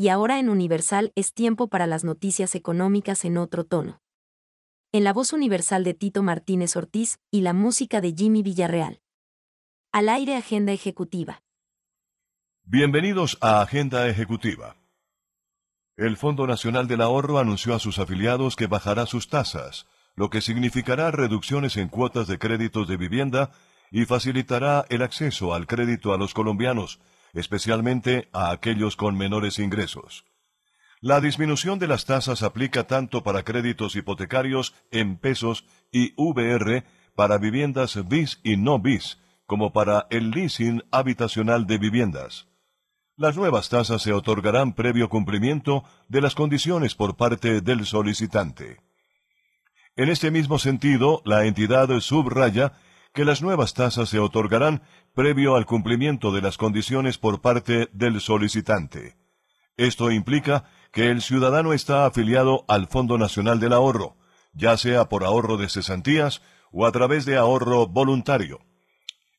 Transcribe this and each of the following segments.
y ahora en Universal es tiempo para las noticias económicas en otro tono. En la voz universal de Tito Martínez Ortiz y la música de Jimmy Villarreal. Al aire Agenda Ejecutiva. Bienvenidos a Agenda Ejecutiva. El Fondo Nacional del Ahorro anunció a sus afiliados que bajará sus tasas, lo que significará reducciones en cuotas de créditos de vivienda y facilitará el acceso al crédito a los colombianos, especialmente a aquellos con menores ingresos. La disminución de las tasas aplica tanto para créditos hipotecarios en pesos y VR para viviendas bis y no bis, como para el leasing habitacional de viviendas. Las nuevas tasas se otorgarán previo cumplimiento de las condiciones por parte del solicitante. En este mismo sentido, la entidad subraya que las nuevas tasas se otorgarán previo al cumplimiento de las condiciones por parte del solicitante. Esto implica que el ciudadano está afiliado al Fondo Nacional del Ahorro, ya sea por ahorro de cesantías o a través de ahorro voluntario.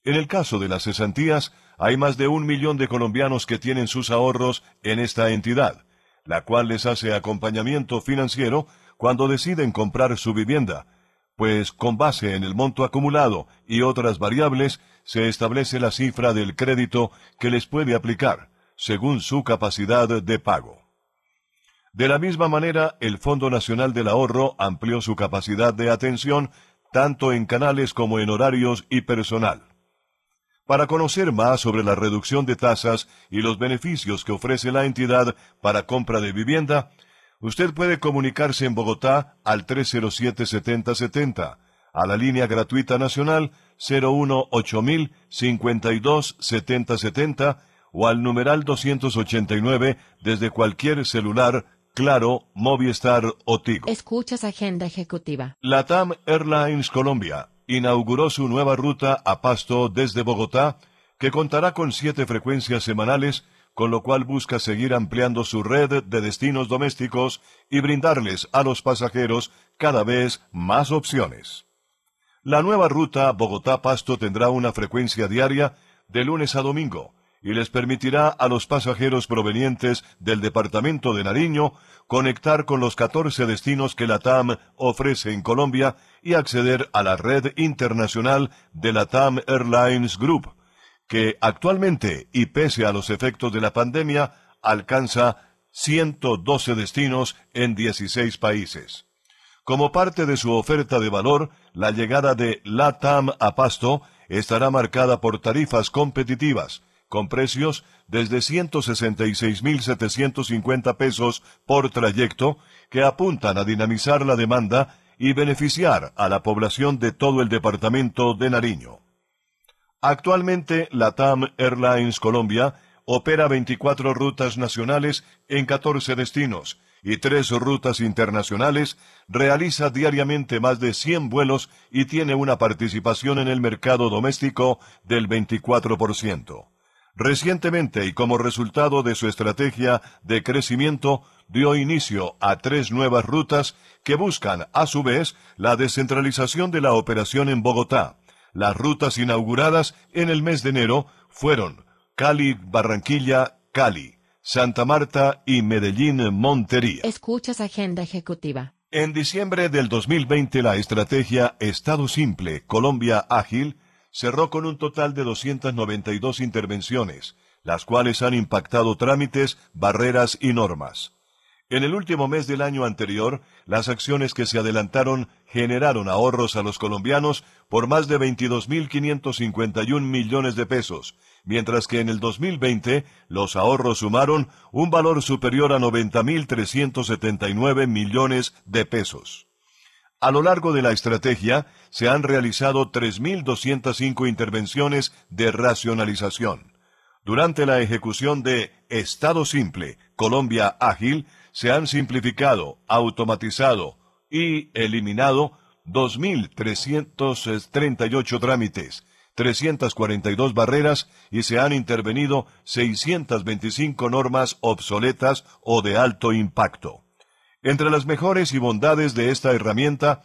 En el caso de las cesantías, hay más de un millón de colombianos que tienen sus ahorros en esta entidad, la cual les hace acompañamiento financiero cuando deciden comprar su vivienda, pues con base en el monto acumulado y otras variables se establece la cifra del crédito que les puede aplicar, según su capacidad de pago. De la misma manera, el Fondo Nacional del Ahorro amplió su capacidad de atención tanto en canales como en horarios y personal. Para conocer más sobre la reducción de tasas y los beneficios que ofrece la entidad para compra de vivienda, Usted puede comunicarse en Bogotá al 307-7070, a la línea gratuita nacional 018 52 7070 o al numeral 289 desde cualquier celular, Claro, Movistar o Tigo. Escuchas Agenda Ejecutiva. Latam Airlines Colombia inauguró su nueva ruta a Pasto desde Bogotá, que contará con siete frecuencias semanales con lo cual busca seguir ampliando su red de destinos domésticos y brindarles a los pasajeros cada vez más opciones. La nueva ruta Bogotá-Pasto tendrá una frecuencia diaria de lunes a domingo y les permitirá a los pasajeros provenientes del departamento de Nariño conectar con los 14 destinos que la TAM ofrece en Colombia y acceder a la red internacional de la TAM Airlines Group, que actualmente, y pese a los efectos de la pandemia, alcanza 112 destinos en 16 países. Como parte de su oferta de valor, la llegada de LATAM a Pasto estará marcada por tarifas competitivas, con precios desde 166.750 pesos por trayecto, que apuntan a dinamizar la demanda y beneficiar a la población de todo el departamento de Nariño. Actualmente, la TAM Airlines Colombia opera 24 rutas nacionales en 14 destinos y tres rutas internacionales, realiza diariamente más de 100 vuelos y tiene una participación en el mercado doméstico del 24%. Recientemente y como resultado de su estrategia de crecimiento, dio inicio a tres nuevas rutas que buscan, a su vez, la descentralización de la operación en Bogotá, las rutas inauguradas en el mes de enero fueron Cali, Barranquilla, Cali, Santa Marta y Medellín, Montería. Escuchas Agenda Ejecutiva. En diciembre del 2020 la estrategia Estado Simple, Colombia Ágil, cerró con un total de 292 intervenciones, las cuales han impactado trámites, barreras y normas. En el último mes del año anterior, las acciones que se adelantaron generaron ahorros a los colombianos por más de 22.551 millones de pesos, mientras que en el 2020 los ahorros sumaron un valor superior a 90.379 millones de pesos. A lo largo de la estrategia se han realizado 3.205 intervenciones de racionalización. Durante la ejecución de Estado Simple, Colombia Ágil, se han simplificado, automatizado y eliminado 2.338 trámites, 342 barreras y se han intervenido 625 normas obsoletas o de alto impacto. Entre las mejores y bondades de esta herramienta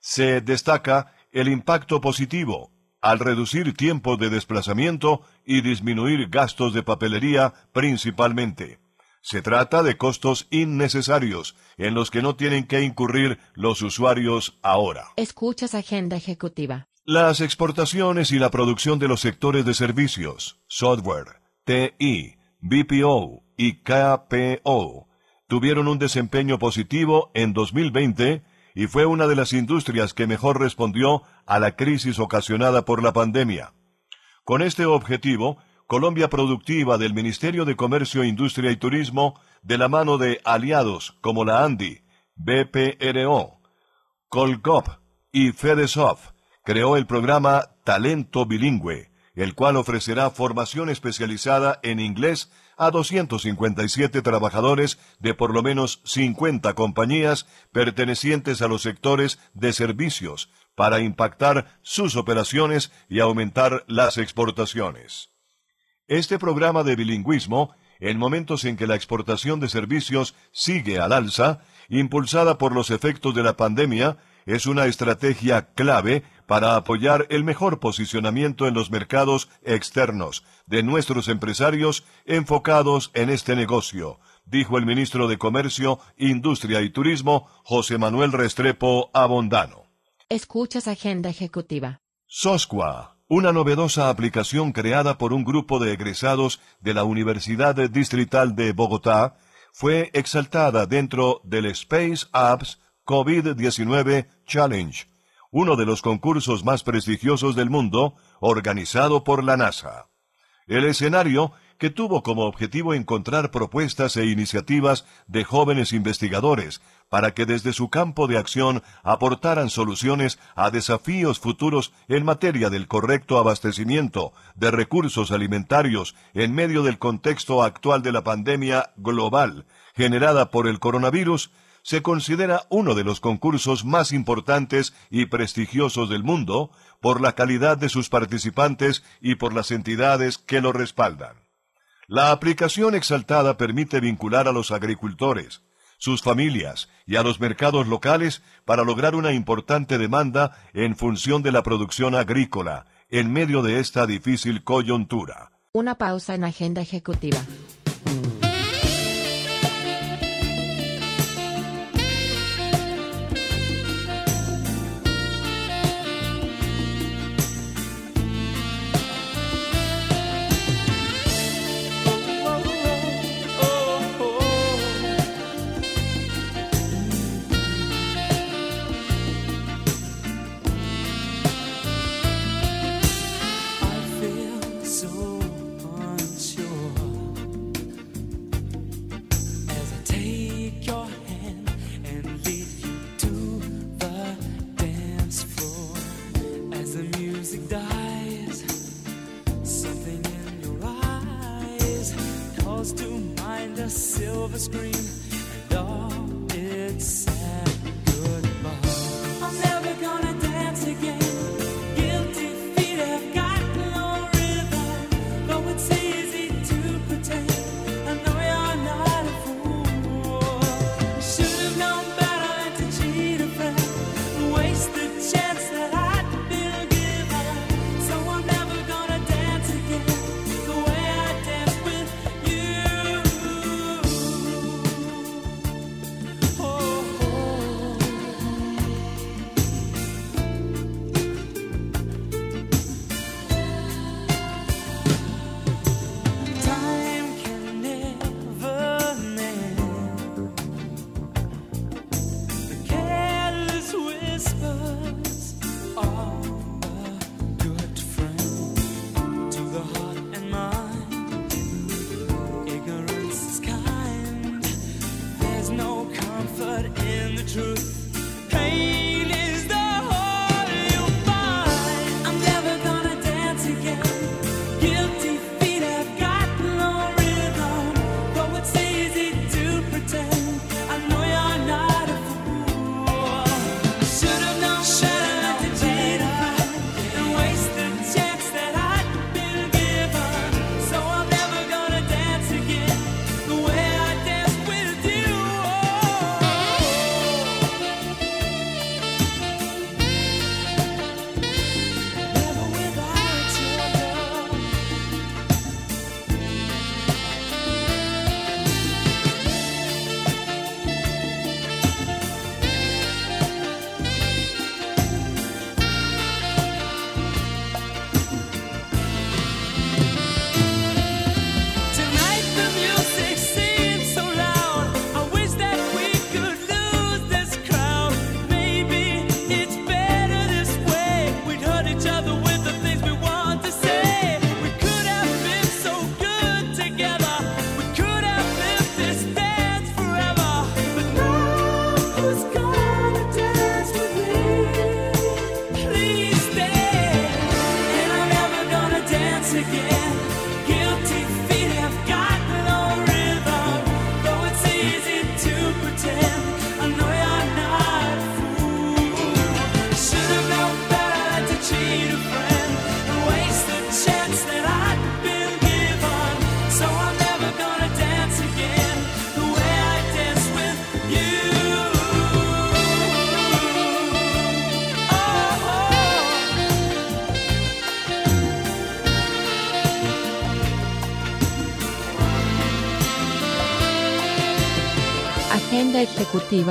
se destaca el impacto positivo al reducir tiempo de desplazamiento y disminuir gastos de papelería principalmente Se trata de costos innecesarios en los que no tienen que incurrir los usuarios ahora. Escuchas Agenda Ejecutiva. Las exportaciones y la producción de los sectores de servicios, software, TI, BPO y KPO tuvieron un desempeño positivo en 2020 y fue una de las industrias que mejor respondió a la crisis ocasionada por la pandemia. Con este objetivo, Colombia Productiva del Ministerio de Comercio, Industria y Turismo, de la mano de aliados como la ANDI, BPRO, Colcop y FedeSoft, creó el programa Talento Bilingüe, el cual ofrecerá formación especializada en inglés a 257 trabajadores de por lo menos 50 compañías pertenecientes a los sectores de servicios para impactar sus operaciones y aumentar las exportaciones. Este programa de bilingüismo, en momentos en que la exportación de servicios sigue al alza, impulsada por los efectos de la pandemia, es una estrategia clave para apoyar el mejor posicionamiento en los mercados externos de nuestros empresarios enfocados en este negocio, dijo el ministro de Comercio, Industria y Turismo, José Manuel Restrepo Abondano. Escuchas Agenda Ejecutiva. SOSCUA una novedosa aplicación creada por un grupo de egresados de la Universidad Distrital de Bogotá, fue exaltada dentro del Space Apps COVID-19 Challenge, uno de los concursos más prestigiosos del mundo, organizado por la NASA. El escenario que tuvo como objetivo encontrar propuestas e iniciativas de jóvenes investigadores para que desde su campo de acción aportaran soluciones a desafíos futuros en materia del correcto abastecimiento de recursos alimentarios en medio del contexto actual de la pandemia global generada por el coronavirus, se considera uno de los concursos más importantes y prestigiosos del mundo por la calidad de sus participantes y por las entidades que lo respaldan. La aplicación exaltada permite vincular a los agricultores, sus familias y a los mercados locales para lograr una importante demanda en función de la producción agrícola en medio de esta difícil coyuntura. Una pausa en agenda ejecutiva. dies. Something in your eyes calls to mind a silver screen.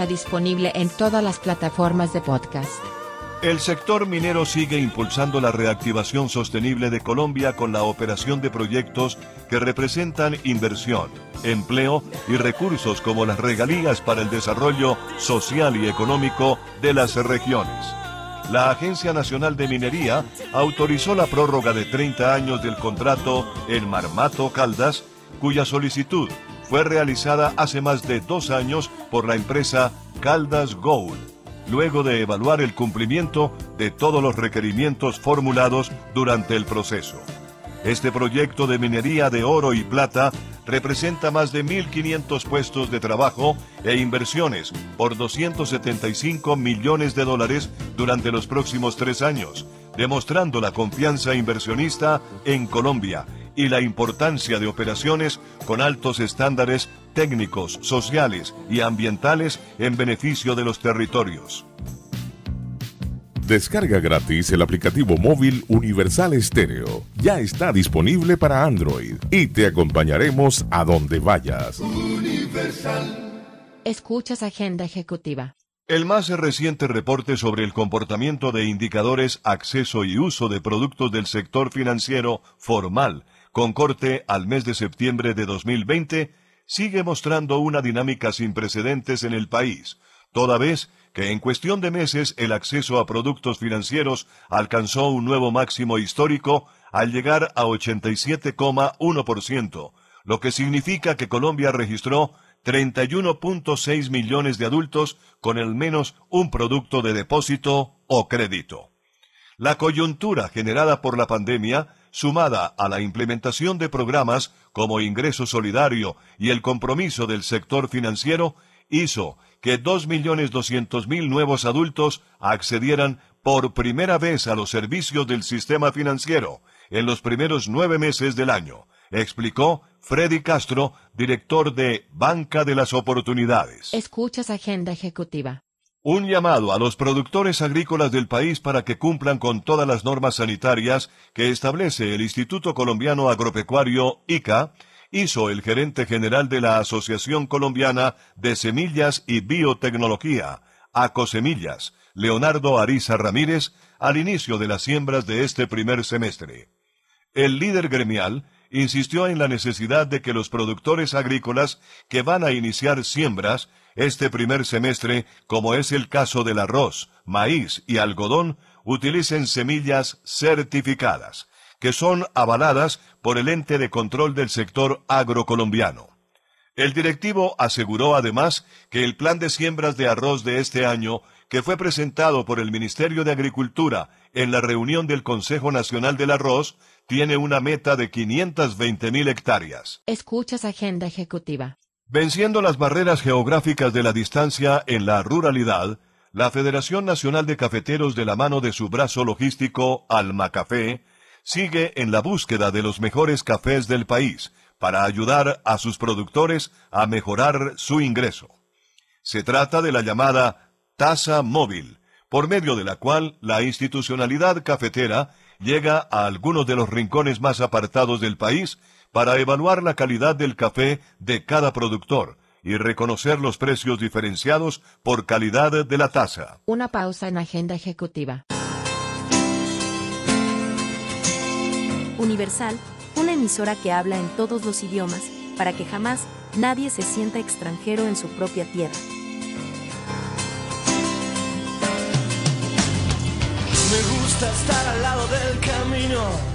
Disponible en todas las plataformas de podcast. El sector minero sigue impulsando la reactivación sostenible de Colombia con la operación de proyectos que representan inversión, empleo y recursos como las regalías para el desarrollo social y económico de las regiones. La Agencia Nacional de Minería autorizó la prórroga de 30 años del contrato en Marmato Caldas, cuya solicitud fue realizada hace más de dos años por la empresa Caldas Gold luego de evaluar el cumplimiento de todos los requerimientos formulados durante el proceso. Este proyecto de minería de oro y plata representa más de 1.500 puestos de trabajo e inversiones por 275 millones de dólares durante los próximos tres años, demostrando la confianza inversionista en Colombia y la importancia de operaciones con altos estándares técnicos, sociales y ambientales en beneficio de los territorios. Descarga gratis el aplicativo móvil Universal Estéreo. Ya está disponible para Android y te acompañaremos a donde vayas. Escuchas Agenda Ejecutiva. El más reciente reporte sobre el comportamiento de indicadores, acceso y uso de productos del sector financiero formal, con corte al mes de septiembre de 2020, sigue mostrando una dinámica sin precedentes en el país, toda vez que en cuestión de meses el acceso a productos financieros alcanzó un nuevo máximo histórico al llegar a 87,1%, lo que significa que Colombia registró 31.6 millones de adultos con al menos un producto de depósito o crédito. La coyuntura generada por la pandemia sumada a la implementación de programas como Ingreso Solidario y el compromiso del sector financiero, hizo que 2.200.000 nuevos adultos accedieran por primera vez a los servicios del sistema financiero en los primeros nueve meses del año, explicó Freddy Castro, director de Banca de las Oportunidades. Escuchas Agenda Ejecutiva. Un llamado a los productores agrícolas del país para que cumplan con todas las normas sanitarias que establece el Instituto Colombiano Agropecuario ICA hizo el gerente general de la Asociación Colombiana de Semillas y Biotecnología, ACOSEMILLAS, Leonardo Ariza Ramírez, al inicio de las siembras de este primer semestre. El líder gremial insistió en la necesidad de que los productores agrícolas que van a iniciar siembras este primer semestre, como es el caso del arroz, maíz y algodón, utilicen semillas certificadas, que son avaladas por el ente de control del sector agrocolombiano. El directivo aseguró además que el plan de siembras de arroz de este año, que fue presentado por el Ministerio de Agricultura en la reunión del Consejo Nacional del Arroz, tiene una meta de 520 mil hectáreas. Escuchas Agenda Ejecutiva. Venciendo las barreras geográficas de la distancia en la ruralidad, la Federación Nacional de Cafeteros de la mano de su brazo logístico Almacafé sigue en la búsqueda de los mejores cafés del país para ayudar a sus productores a mejorar su ingreso. Se trata de la llamada tasa móvil, por medio de la cual la institucionalidad cafetera llega a algunos de los rincones más apartados del país para evaluar la calidad del café de cada productor y reconocer los precios diferenciados por calidad de la taza. Una pausa en agenda ejecutiva. Universal, una emisora que habla en todos los idiomas, para que jamás nadie se sienta extranjero en su propia tierra. Me gusta estar al lado del camino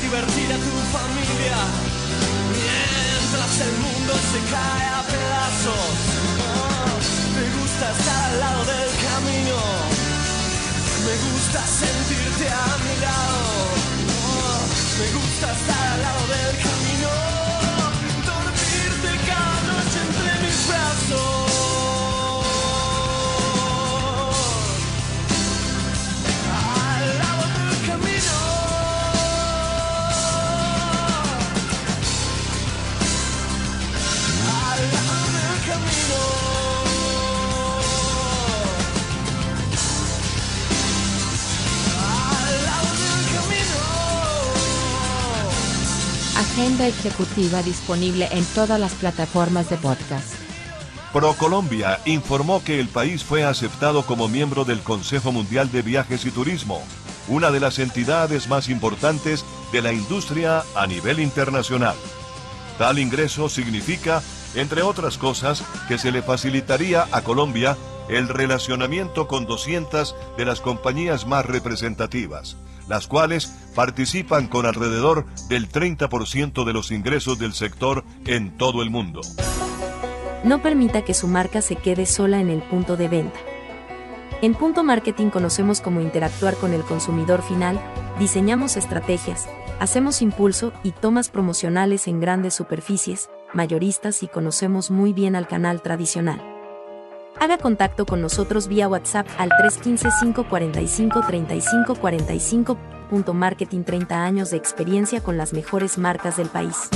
divertir a tu familia mientras el mundo se cae a pedazos. Me gusta estar al lado del camino. Me gusta sentirte a mi lado. Me gusta estar al lado del camino. Agenda ejecutiva disponible en todas las plataformas de podcast. ProColombia informó que el país fue aceptado como miembro del Consejo Mundial de Viajes y Turismo, una de las entidades más importantes de la industria a nivel internacional. Tal ingreso significa, entre otras cosas, que se le facilitaría a Colombia el relacionamiento con 200 de las compañías más representativas, las cuales participan con alrededor del 30% de los ingresos del sector en todo el mundo. No permita que su marca se quede sola en el punto de venta. En Punto Marketing conocemos cómo interactuar con el consumidor final, diseñamos estrategias, hacemos impulso y tomas promocionales en grandes superficies, mayoristas y conocemos muy bien al canal tradicional. Haga contacto con nosotros vía WhatsApp al 315-545-3545. Punto Marketing 30 años de experiencia con las mejores marcas del país.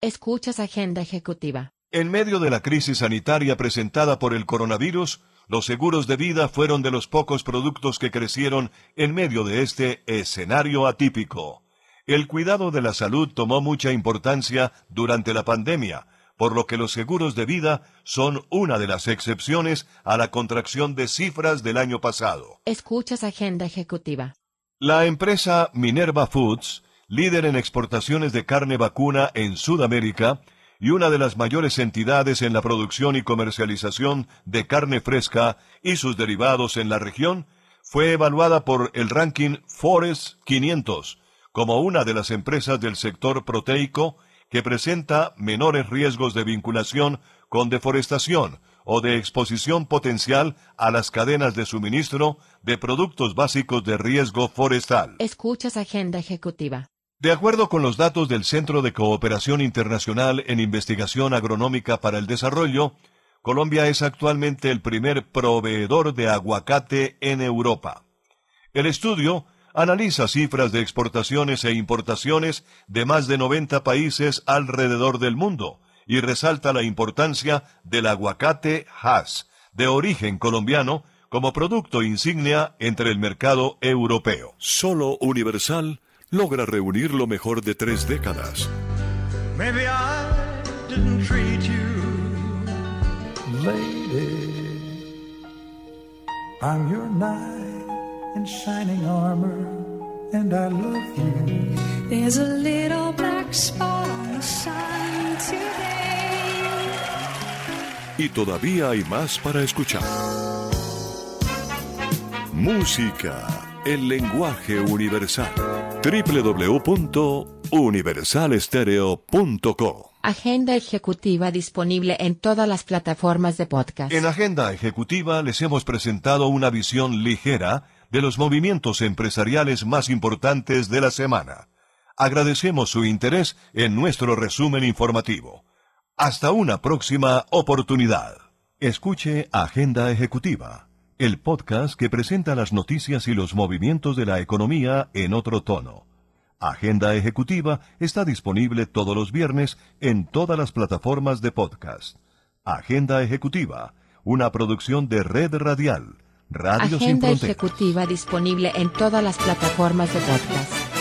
Escuchas Agenda Ejecutiva. En medio de la crisis sanitaria presentada por el coronavirus, los seguros de vida fueron de los pocos productos que crecieron en medio de este escenario atípico. El cuidado de la salud tomó mucha importancia durante la pandemia, por lo que los seguros de vida son una de las excepciones a la contracción de cifras del año pasado. Escuchas Agenda Ejecutiva. La empresa Minerva Foods líder en exportaciones de carne vacuna en Sudamérica y una de las mayores entidades en la producción y comercialización de carne fresca y sus derivados en la región, fue evaluada por el ranking Forest 500 como una de las empresas del sector proteico que presenta menores riesgos de vinculación con deforestación o de exposición potencial a las cadenas de suministro de productos básicos de riesgo forestal. Escuchas Agenda Ejecutiva. De acuerdo con los datos del Centro de Cooperación Internacional en Investigación Agronómica para el Desarrollo, Colombia es actualmente el primer proveedor de aguacate en Europa. El estudio analiza cifras de exportaciones e importaciones de más de 90 países alrededor del mundo y resalta la importancia del aguacate Hass, de origen colombiano, como producto insignia entre el mercado europeo. Solo Universal logra reunir lo mejor de tres décadas. Maybe I didn't treat you. Lady, I'm your knight in shining armor, and I love you. There's a little black spot on the sun today. Y todavía hay más para escuchar. Música, el lenguaje universal. www.universalestereo.co Agenda Ejecutiva disponible en todas las plataformas de podcast. En Agenda Ejecutiva les hemos presentado una visión ligera de los movimientos empresariales más importantes de la semana. Agradecemos su interés en nuestro resumen informativo. Hasta una próxima oportunidad. Escuche Agenda Ejecutiva, el podcast que presenta las noticias y los movimientos de la economía en otro tono. Agenda Ejecutiva está disponible todos los viernes en todas las plataformas de podcast. Agenda Ejecutiva, una producción de Red Radial, Radio Sin Agenda Fronteras. Ejecutiva disponible en todas las plataformas de podcast.